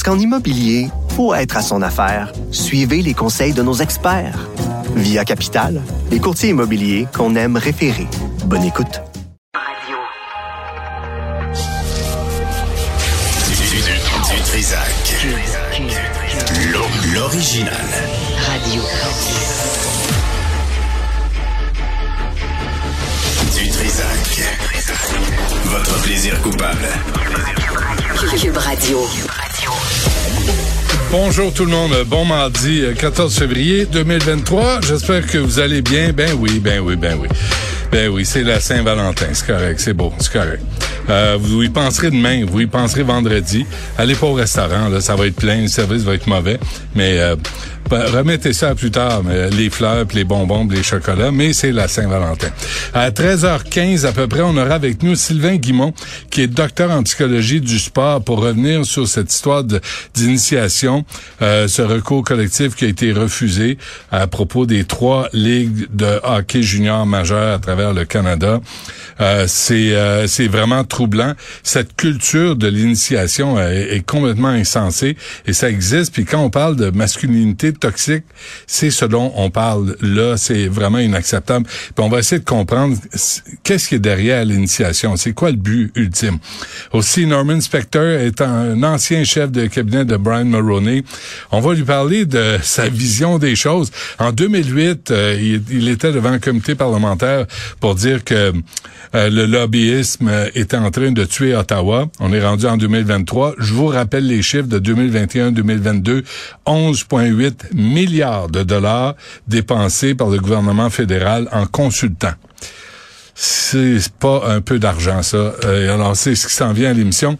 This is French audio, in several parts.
Parce qu'en immobilier, pour être à son affaire, suivez les conseils de nos experts. Via Capital, les courtiers immobiliers qu'on aime référer. Bonne écoute. Du, du, du Trisac. L'o- L'original. Radio. Du Trisac. Votre plaisir coupable. Cube Radio. Bonjour tout le monde, bon mardi euh, 14 février 2023. J'espère que vous allez bien. Ben oui, ben oui, ben oui. Ben oui, c'est la Saint-Valentin, c'est correct, c'est beau, c'est correct. Euh, vous y penserez demain, vous y penserez vendredi. Allez pas au restaurant, là, ça va être plein, le service va être mauvais. Mais euh, remettez ça plus tard, mais les fleurs, puis les bonbons, puis les chocolats. Mais c'est la Saint-Valentin. À 13h15 à peu près, on aura avec nous Sylvain Guimont, qui est docteur en psychologie du sport, pour revenir sur cette histoire d'initiation, euh, ce recours collectif qui a été refusé à propos des trois ligues de hockey junior majeur à travers le Canada. Euh, c'est euh, c'est vraiment troublant. Cette culture de l'initiation est, est complètement insensée et ça existe. Puis quand on parle de masculinité toxique, c'est ce dont on parle là. C'est vraiment inacceptable. Puis on va essayer de comprendre qu'est-ce qui est derrière l'initiation. C'est quoi le but ultime? Aussi, Norman Spector est un ancien chef de cabinet de Brian Mulroney. On va lui parler de sa vision des choses. En 2008, euh, il, était devant un comité parlementaire pour dire que euh, le lobbyisme était en train de tuer Ottawa. On est rendu en 2023. Je vous rappelle les chiffres de 2021-2022. 11,8 milliards de dollars dépensés par le gouvernement fédéral en consultant. C'est pas un peu d'argent, ça. Euh, alors, c'est ce qui s'en vient à l'émission.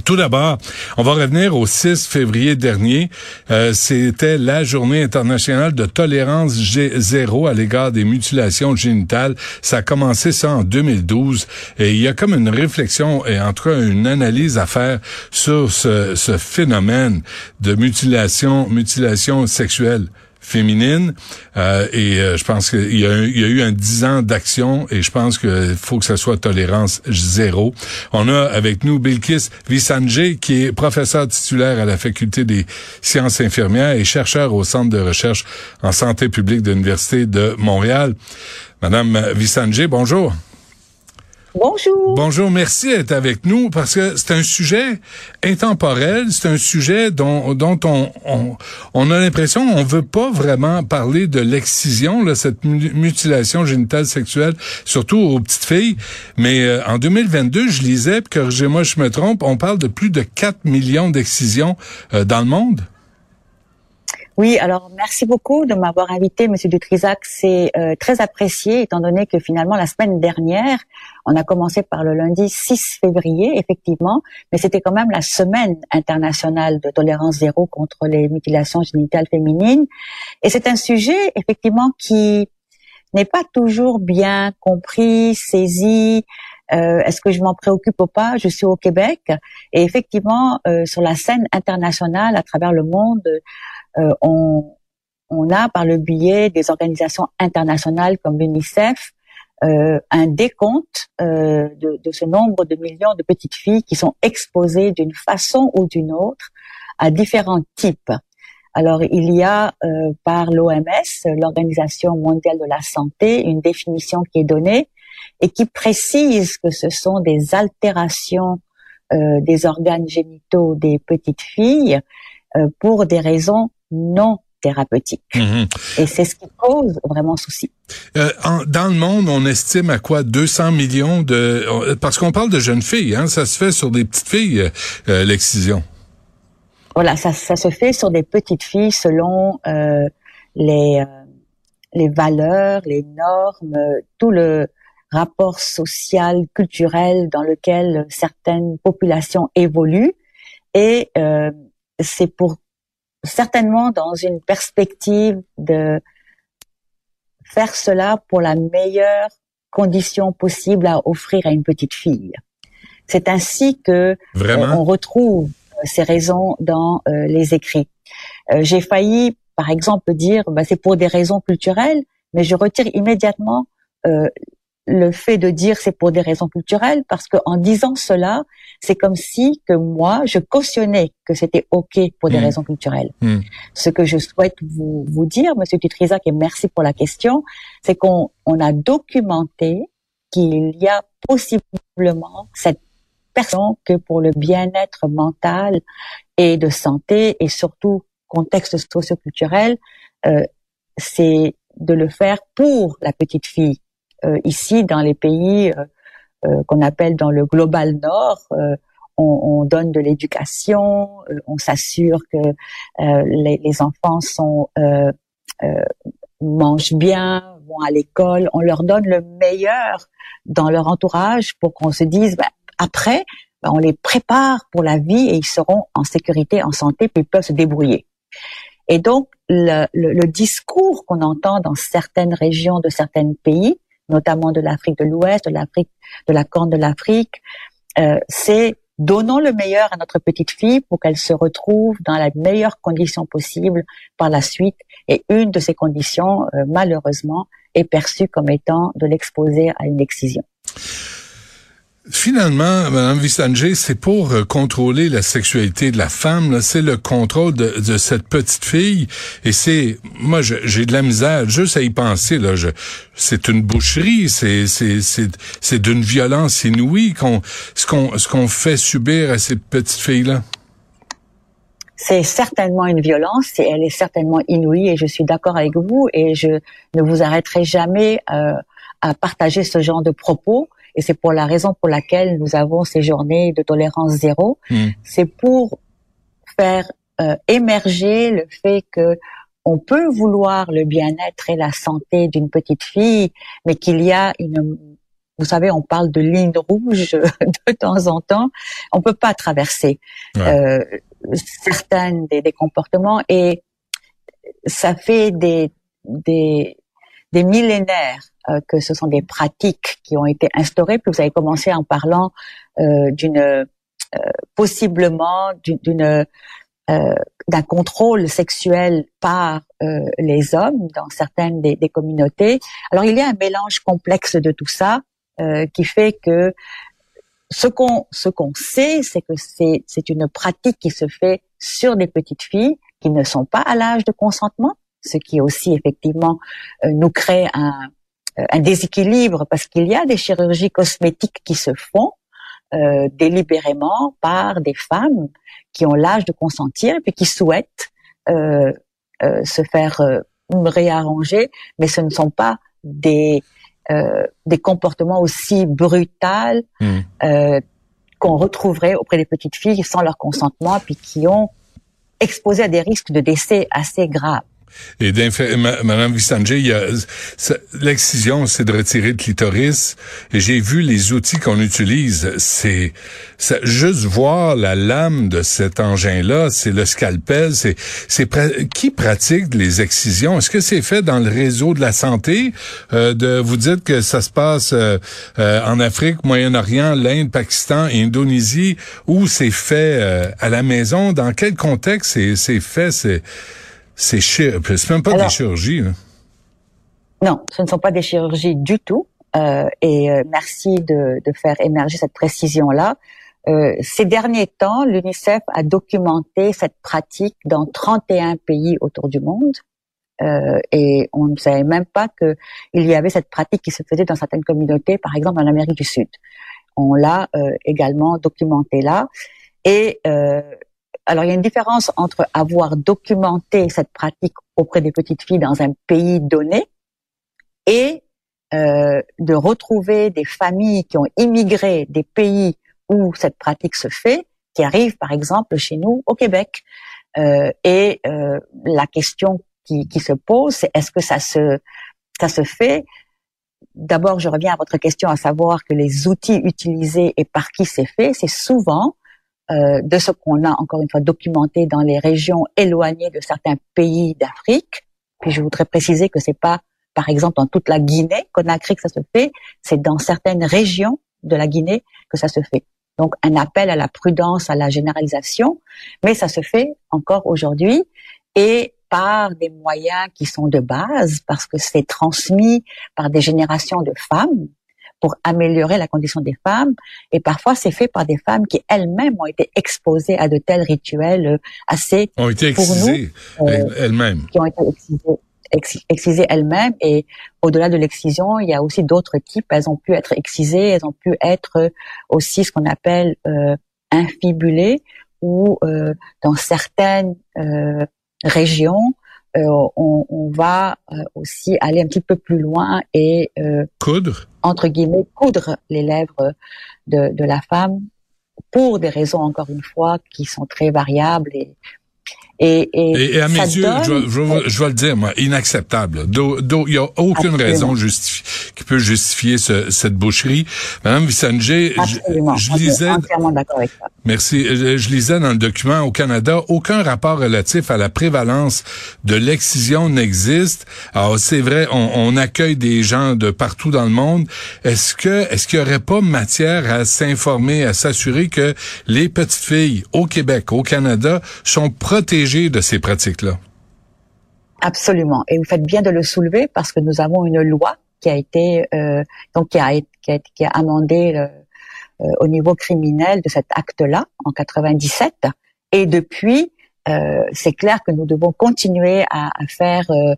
Tout d'abord, on va revenir au 6 février dernier. Euh, C'était la journée internationale de tolérance G- zéro à l'égard des mutilations génitales. Ça a commencé ça en 2012. Et il y a comme une réflexion et en tout cas une analyse à faire sur ce, ce phénomène de mutilation, mutilation sexuelle féminine Euh, et euh, je pense qu'il y, a eu un 10 ans d'action et je pense qu'il faut que ça soit tolérance zéro. On a avec nous Bilkis Vissanjé qui est professeur titulaire à la faculté des sciences infirmières et chercheur au centre de recherche en santé publique de l'université de Montréal. Madame Vissanjé, bonjour. Bonjour. Bonjour, merci d'être avec nous parce que c'est un sujet intemporel, c'est un sujet dont, on, a l'impression on veut pas vraiment parler de l'excision, là, cette mu- mutilation génitale sexuelle, surtout aux petites filles. Mais euh, en 2022, je lisais, corrigez-moi je me trompe, on parle de plus de 4 millions d'excisions euh, dans le monde. Oui, alors merci beaucoup de m'avoir invité, Monsieur Dutrisac. C'est euh, très apprécié, étant donné que finalement la semaine dernière, on a commencé par le lundi 6 février, effectivement, mais c'était quand même la semaine internationale de tolérance zéro contre les mutilations génitales féminines. Et c'est un sujet, effectivement, qui n'est pas toujours bien compris, saisi. Euh, Est-ce que je m'en préoccupe ou pas? Je suis au Québec et effectivement, euh, sur la scène internationale, à travers le monde, on, on a par le biais des organisations internationales comme l'UNICEF euh, un décompte euh, de, de ce nombre de millions de petites filles qui sont exposées d'une façon ou d'une autre à différents types. Alors il y a euh, par l'OMS, l'Organisation mondiale de la santé, une définition qui est donnée et qui précise que ce sont des altérations euh, des organes génitaux des petites filles euh, pour des raisons non thérapeutiques. Mhm. Et c'est ce qui cause vraiment souci. Euh, en- dans le monde, on estime à quoi 200 millions de on- parce qu'on parle de jeunes filles, hein, ça se fait sur des petites filles euh, euh, l'excision. Voilà, ça, ça se fait sur des petites filles selon euh, les les valeurs, les normes, tout le rapport social, culturel dans lequel certaines populations évoluent. Et c'est pour certainement dans une perspective de faire cela pour la meilleure condition possible à offrir à une petite fille. C'est ainsi que Vraiment? on retrouve ces raisons dans euh, les écrits. Euh, J'ai failli, par exemple, dire bah, c'est pour des raisons culturelles, mais je retire immédiatement euh, le fait de dire c'est pour des raisons culturelles parce que en disant cela, c'est comme si que moi je cautionnais que c'était ok pour des Mm. raisons culturelles. Mm. Ce que je souhaite vous vous dire, Monsieur Dutrisac, et merci pour la question, c'est qu'on on a documenté qu'il y a possiblement cette personne que pour le bien-être mental et de santé et surtout contexte socioculturel, euh, c'est de le faire pour la petite fille. Euh, ici, dans les pays euh, euh, qu'on appelle dans le global nord, on, on donne de l'éducation, on s'assure que euh, les, les enfants sont euh, euh, mangent bien, vont à l'école, on leur donne le meilleur dans leur entourage pour qu'on se dise ben, après ben, on les prépare pour la vie et ils seront en sécurité, en santé, puis ils peuvent se débrouiller. Et donc le, le, le discours qu'on entend dans certaines régions de certains pays, notamment de l'Afrique de l'Ouest, de l'Afrique, de la Corne de l'Afrique, euh, c'est donnons le meilleur à notre petite fille pour qu'elle se retrouve dans la meilleure condition possible par la suite. Et une de ces conditions, euh, malheureusement, est perçue comme étant de l'exposer à une excision. Finalement, Madame Vistanger, c'est pour euh, contrôler la sexualité de la femme. C'est le contrôle de, de cette petite fille. Et c'est, moi, j'ai de la misère juste à y penser. Là, c'est une boucherie. C'est, c'est, d'une violence inouïe qu'on, ce qu'on, ce qu'on fait subir à ces petites filles là. C'est certainement une violence et elle est certainement inouïe et je suis d'accord avec vous et je ne vous arrêterai jamais euh, à partager ce genre de propos et c'est pour la raison pour laquelle nous avons ces journées de tolérance zéro. Hmm. C'est pour faire euh, émerger le fait que on peut vouloir le bien-être et la santé d'une petite fille, mais qu'il y a une vous savez, on parle de ligne rouge de temps en temps. On peut pas traverser. Ouais. Euh, certains des, des comportements et ça fait des des, des millénaires euh, que ce sont des pratiques qui ont été instaurées. Puis vous avez commencé en parlant euh, d'une euh, possiblement d'une- euh, d'un contrôle sexuel par euh, les hommes dans certaines des, des communautés. Alors il y a un mélange complexe de tout ça euh, qui fait que ce qu'on ce qu'on sait, c'est que c'est c'est une pratique qui se fait sur des petites filles qui ne sont pas à l'âge de consentement, ce qui aussi effectivement euh, nous crée un euh, un déséquilibre parce qu'il y a des chirurgies cosmétiques qui se font euh, délibérément par des femmes qui ont l'âge de consentir et puis qui souhaitent euh, euh, se faire euh, réarranger, mais ce ne sont pas des euh, des comportements aussi brutals euh, qu'on retrouverait auprès des petites filles sans leur consentement, puis qui ont exposé à des risques de décès assez graves. Et Madame Vistanger, l'excision, c'est de retirer le clitoris. J'ai vu les outils qu'on utilise. C'est, juste voir la lame de cet engin-là, c'est le scalpel. C'est, qui pratique les excisions? Est-ce que c'est fait dans le réseau de la santé? Euh, De, vous dites que ça se passe euh, euh, en Afrique, Moyen-Orient, l'Inde, Pakistan, Indonésie, où c'est fait euh, à la maison? Dans quel contexte c'est fait C'est même pas Alors- des chirurgies. Là. Non, ce ne sont pas des chirurgies du tout. Euh, et euh, merci de, de faire émerger cette précision-là. Euh, ces derniers temps, l'UNICEF a documenté cette pratique dans 31 pays autour du monde. Et on ne savait même pas qu'il y avait cette pratique qui se faisait dans certaines communautés, par exemple en Amérique du Sud. On l'a également documenté là. Et alors il y a une différence entre avoir documenté cette pratique auprès des petites filles dans un pays donné et euh, de retrouver des familles qui ont immigré des pays où cette pratique se fait, qui arrivent par exemple chez nous au Québec. Euh, et euh, la question qui, qui se pose, c'est est-ce que ça se ça se fait? D'abord, je reviens à votre question, à savoir que les outils utilisés et par qui c'est fait, c'est souvent de ce qu'on a encore une fois documenté dans les régions éloignées de certains pays d'Afrique. Puis je voudrais préciser que c'est pas, par exemple, dans toute la Guinée, Conakry que ça se fait, c'est dans certaines régions de la Guinée que ça se fait. Donc un appel à la prudence, à la généralisation, mais ça se fait encore aujourd'hui et par des moyens qui sont de base parce que c'est transmis par des générations de femmes pour améliorer la condition des femmes. Et parfois c'est fait par des femmes qui elles-mêmes ont été exposées à de tels rituels euh, assez ont été excisées euh, elles-mêmes. qui ont été excisées excisées elles-mêmes. Et au-delà de l'excision, il y a aussi d'autres types. Elles ont pu être excisées, elles ont pu être aussi ce qu'on appelle euh, infibulées ou euh, dans certaines euh, régions, euh, on, on, va euh, aussi aller un petit peu plus loin et coudre. entre guillemets coudre les lèvres de, de la femme pour des raisons encore une fois qui sont très variables et et, et, et, à mes yeux, je, je, je, vais le dire, moi, inacceptable. Il n'y a aucune raison qui peut justifier ce, cette boucherie. Madame Vissanger, je, je, lisais... Merci. Je, lisais dans le document au Canada, aucun rapport relatif à la prévalence de l'excision n'existe. Alors, c'est vrai, on, on, accueille des gens de partout dans le monde. Est-ce que est-ce qu'il y aurait pas matière à s'informer, à s'assurer que les petites filles au Québec, au Canada, sont protégées de ces pratiques-là? Absolument. Et vous faites bien de le soulever parce que nous avons une loi qui a été euh, donc qui a, qui a, qui a amendé euh, au niveau criminel de cet acte-là en 97. Et depuis, euh, c'est clair que nous devons continuer à, à faire euh,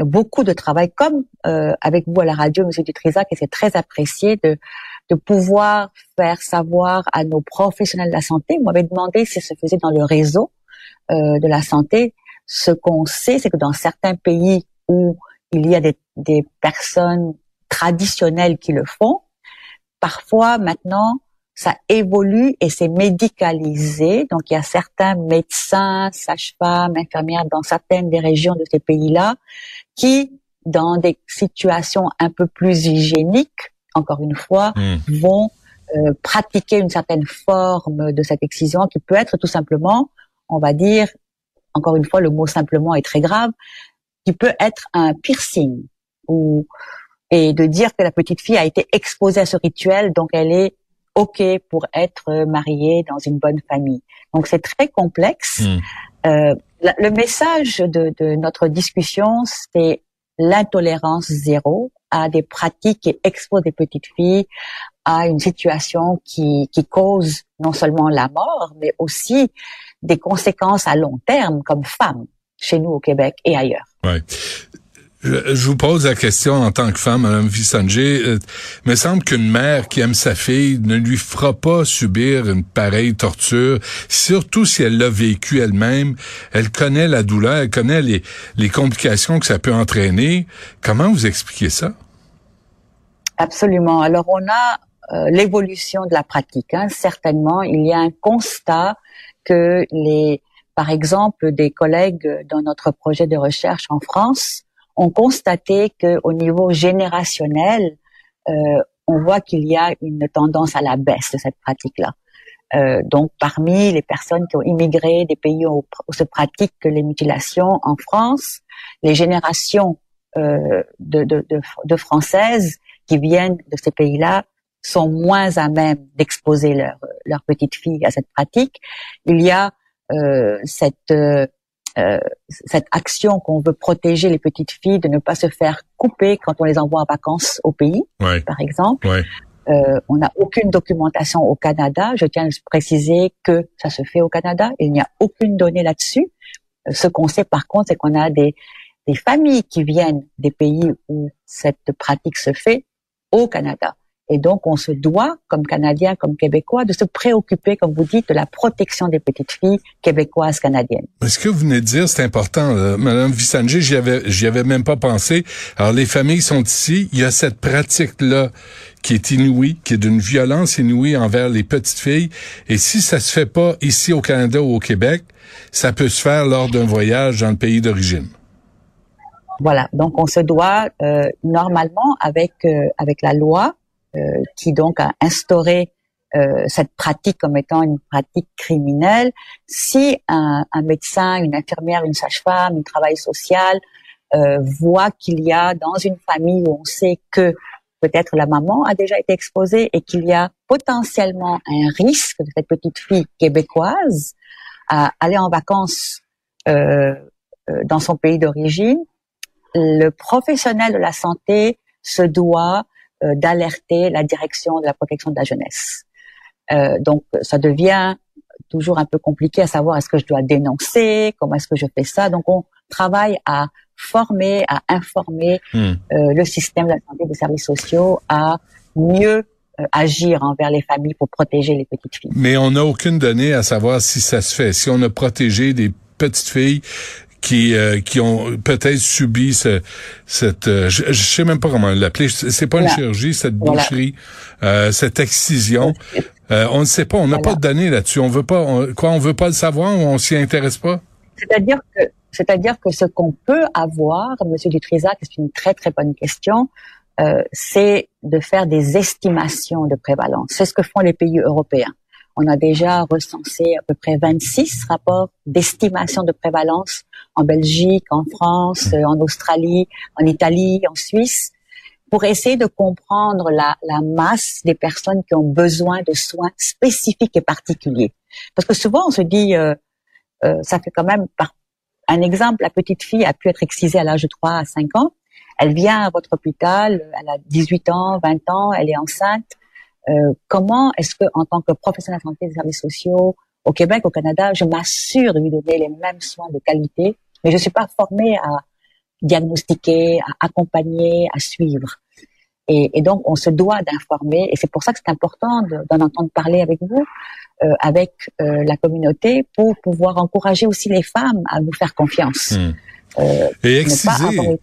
beaucoup de travail, comme euh, avec vous à la radio, Monsieur Dutrisac, et c'est très apprécié de de pouvoir faire savoir à nos professionnels de la santé. Vous m'avez demandé si ça se faisait dans le réseau. Euh, de la santé, ce qu'on sait, c'est que dans certains pays où il y a des, des personnes traditionnelles qui le font, parfois maintenant, ça évolue et c'est médicalisé. Donc, il y a certains médecins, sages-femmes, infirmières dans certaines des régions de ces pays-là qui, dans des situations un peu plus hygiéniques, encore une fois, mmh. vont euh, pratiquer une certaine forme de cette excision qui peut être tout simplement on va dire, encore une fois, le mot simplement est très grave, qui peut être un piercing ou et de dire que la petite fille a été exposée à ce rituel, donc elle est ok pour être mariée dans une bonne famille. Donc c'est très complexe. Hmm. Euh, le message de, de notre discussion, c'est l'intolérance zéro à des pratiques qui exposent des petites filles à une situation qui, qui cause non seulement la mort, mais aussi des conséquences à long terme comme femme chez nous au Québec et ailleurs. Ouais. Je vous pose la question en tant que femme, Mme Vissanger. Euh, il me semble qu'une mère qui aime sa fille ne lui fera pas subir une pareille torture, surtout si elle l'a vécu elle-même. Elle connaît la douleur, elle connaît les, les complications que ça peut entraîner. Comment vous expliquez ça? Absolument. Alors, on a l'évolution de la pratique. Hein. Certainement, il y a un constat que les, par exemple, des collègues dans notre projet de recherche en France ont constaté que au niveau générationnel, euh, on voit qu'il y a une tendance à la baisse de cette pratique-là. Euh, donc, parmi les personnes qui ont immigré des pays où, se pratiquent les mutilations en France, les générations euh, de, de, de, de, françaises qui viennent de ces pays-là sont moins à même d'exposer leur, leur petite fille à cette pratique. Il y a euh, cette euh, euh, cette action qu'on veut protéger les petites filles de ne pas se faire couper quand on les envoie en vacances au pays, par exemple. Euh, on n'a aucune documentation au Canada. Je tiens à préciser que ça se fait au Canada. Il n'y a aucune donnée là-dessus. Euh, ce qu'on sait par contre, c'est qu'on a des, des familles qui viennent des pays où cette pratique se fait au Canada. Et donc, on se doit, comme Canadiens, comme Québécois, de se préoccuper, comme vous dites, de la protection des petites filles québécoises canadiennes. Ce que vous venez de dire, c'est important, Madame Vissanger, j'y avais, j'y avais même pas pensé. Alors, les familles sont ici. Il y a cette pratique-là qui est inouïe, qui est d'une violence inouïe envers les petites filles. Et si ça se fait pas ici au Canada ou au Québec, ça peut se faire lors d'un voyage dans le pays d'origine. Voilà. Donc, on se doit euh, normalement avec euh, avec la loi qui donc a instauré euh, cette pratique comme étant une pratique criminelle. Si un, un médecin, une infirmière, une sage-femme, un travail social euh, voit qu'il y a dans une famille où on sait que peut-être la maman a déjà été exposée et qu'il y a potentiellement un risque de cette petite fille québécoise à aller en vacances euh, euh dans son pays d'origine, le professionnel de la santé se doit euh, d'alerter la direction de la protection de la jeunesse. Euh, donc, ça devient toujours un peu compliqué à savoir est-ce que je dois dénoncer, comment est-ce que je fais ça. Donc, on travaille à former, à informer euh, le système de la santé des services sociaux à mieux euh, agir envers les familles pour protéger les petites filles. Mais on n'a aucune donnée à savoir si ça se fait. Si on a protégé des petites filles qui euh, qui ont peut-être subi ce, cette euh, je, je, sais même pas comment l'appeler. C'est pas une chirurgie cette boucherie euh, cette excision. On ne sait pas on n'a pas de données là-dessus. On veut pas quoi on veut pas le savoir ou on s'y intéresse pas? C'est-à-dire que c'est-à-dire que ce qu'on peut avoir monsieur Dutrisac c'est une très très bonne question c'est de faire des estimations de prévalence. C'est ce que font les pays européens on a déjà recensé à peu près 26 rapports d'estimation de prévalence en Belgique, en France, euh, en Australie, en Italie, en Suisse, pour essayer de comprendre la, masse des personnes qui ont besoin de soins spécifiques et particuliers. Parce que souvent, on se dit, euh, euh, ça fait quand même, par un exemple, la petite fille a pu être excisée à l'âge de 3 à 5 ans. Elle vient à votre hôpital, elle a 18 ans, 20 ans, elle est enceinte. Euh, comment est-ce que, en tant que professionnel de santé des services sociaux au Québec, au Canada, je m'assure de lui donner les mêmes soins de qualité, mais je suis pas formée à diagnostiquer, à accompagner, à suivre. Et, et donc, on se doit d'informer, et c'est pour ça que c'est important d'en entendre parler avec vous, euh, avec euh, la communauté, pour pouvoir encourager aussi les femmes à nous faire confiance. Hmm. Euh, et exciser,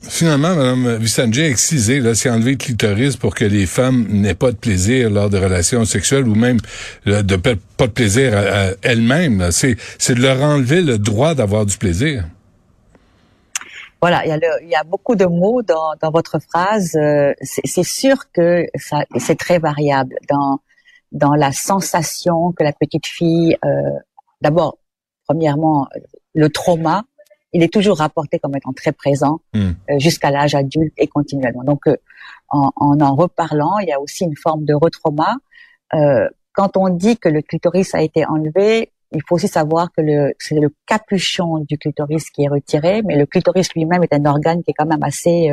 Finalement, Mme Vissanjay, excisé, là, c'est enlever le clitoris pour que les femmes n'aient pas de plaisir lors de relations sexuelles ou même de pas de plaisir elles-mêmes. C'est, c'est de leur enlever le droit d'avoir du plaisir. Voilà, il y, a il y a beaucoup de mots dans, dans votre phrase. Euh, c'est, sûr que c'est très variable dans dans la sensation que la petite fille. Euh, d'abord, premièrement, le trauma il est toujours rapporté comme étant très présent hmm. euh, jusqu'à l'âge adulte et continuellement. Donc, euh, en, en, reparlant, il y a aussi une forme de retrauma. Euh, quand on dit que le clitoris a été enlevé, il faut aussi savoir que le, c'est le capuchon du clitoris qui est retiré, mais le clitoris lui-même est un organe qui est quand même assez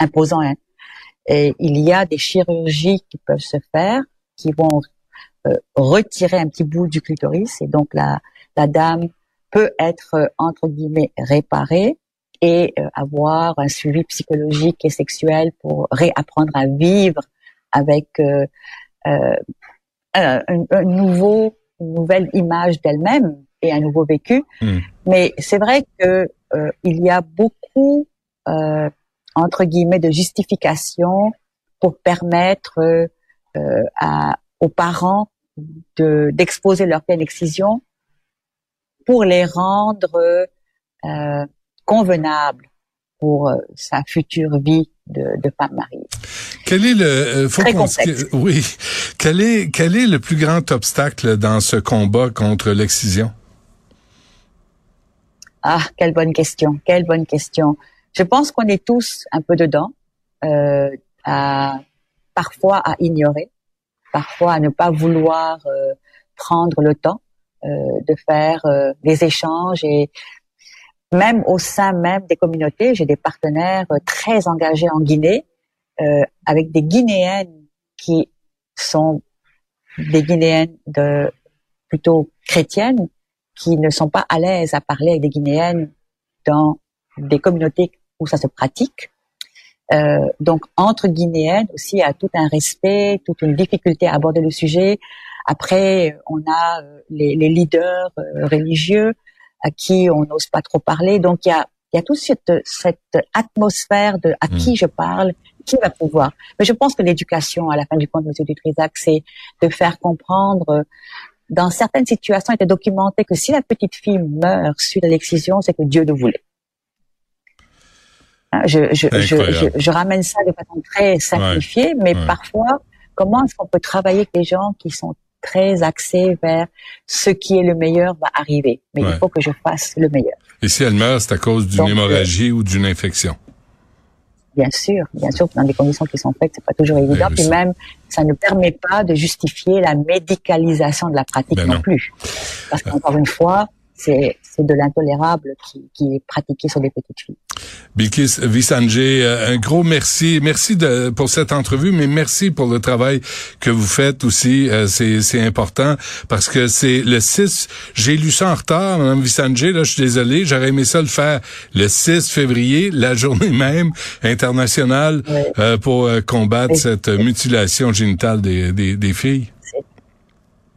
imposant. Hein. Et il y a des chirurgies qui peuvent se faire, qui vont retirer un petit bout du clitoris, et donc la, la dame peut être euh, entre guillemets réparé et euh, avoir un suivi psychologique et sexuel pour réapprendre à vivre avec euh, un, nouveau, une nouvelle image d'elle-même et un nouveau vécu. Hmm. Mais c'est vrai que il y a beaucoup entre guillemets de justification pour permettre à, aux parents de d'exposer leur pleine excision pour les rendre euh, convenables pour euh, sa future vie de, de femme mariée. Quel est le euh, faut oui quel est quel est le plus grand obstacle dans ce combat contre l'excision? Ah quelle bonne question quelle bonne question. Je pense qu'on est tous un peu dedans, euh, à, parfois à ignorer, parfois à ne pas vouloir euh, prendre le temps de faire euh, des échanges et même au sein même des communautés, j'ai des partenaires euh, très engagés en Guinée, avec des Guinéennes qui sont des Guinéennes de plutôt chrétiennes qui ne sont pas à l'aise à parler avec des Guinéennes dans des communautés où ça se pratique. Euh, donc entre Guinéennes aussi, il y a tout un respect, toute une difficulté à aborder le sujet. Après, on a euh, les, les leaders euh, religieux à qui on n'ose pas trop parler. Donc il y a, il y a toute cette, cette atmosphère de à qui mm. je parle, qui va pouvoir. Mais je pense que l'éducation, à la fin du compte, Monsieur Dutrisac, c'est de faire comprendre dans certaines situations, il était documenté que si la petite fille meurt suite à l'excision, c'est que Dieu le voulait. Hein, je, je, je, je, ramène ça de façon très simplifiée, mais parfois, comment est-ce qu'on peut travailler avec les gens qui sont très axés vers ce qui est le meilleur va arriver. Mais Ouais. il faut que je fasse le meilleur. Et si elle meurt, c'est à cause d'une euh, hémorragie ou d'une infection? Bien sûr, bien sûr, dans des conditions qui sont faites, c'est pas toujours évident. Puis même, ça ne permet pas de justifier la médicalisation de la pratique Ben non. non. plus. Parce qu'encore une fois, c'est c'est de l'intolérable qui, qui est pratiqué sur des petites filles. Bilkis Vissanjé, euh, un gros merci. Merci de, pour cette entrevue, mais merci pour le travail que vous faites aussi. Euh, c'est, c'est important parce que c'est le 6, j'ai lu ça en retard, Mme Vissanjé, là, je suis désolé, j'aurais aimé ça le faire le 6 février, la journée même internationale euh, pour euh, combattre Oui. cette mutilation génitale des, des, des filles.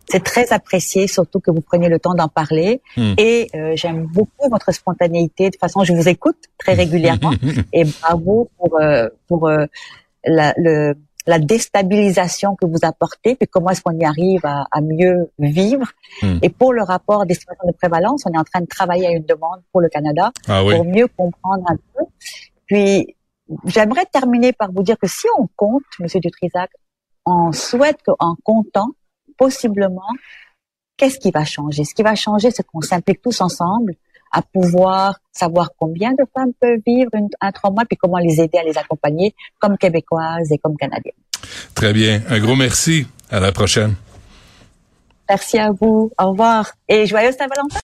C'est très apprécié, surtout que vous preniez le temps d'en parler. Hmm. Et euh, j'aime beaucoup votre spontanéité. De toute façon, je vous écoute très régulièrement. et bravo pour euh, pour euh, la, le, la déstabilisation que vous apportez, puis comment est-ce qu'on y arrive à, à mieux vivre. Hmm. Et pour le rapport d'estimation de prévalence, on est en train de travailler à une demande pour le Canada Ah oui. pour mieux comprendre un peu. Puis, j'aimerais terminer par vous dire que si on compte, Monsieur Dutrisac, on souhaite qu'en comptant, possiblement, qu'est-ce qui va changer? Ce qui va changer, c'est qu'on s'implique tous ensemble à pouvoir savoir combien de femmes peuvent vivre une- un trauma, puis comment les aider à les accompagner comme québécoises et comme canadiennes. Très bien. Un gros merci. À la prochaine. Merci à vous. Au revoir. Et joyeux Saint-Valentin.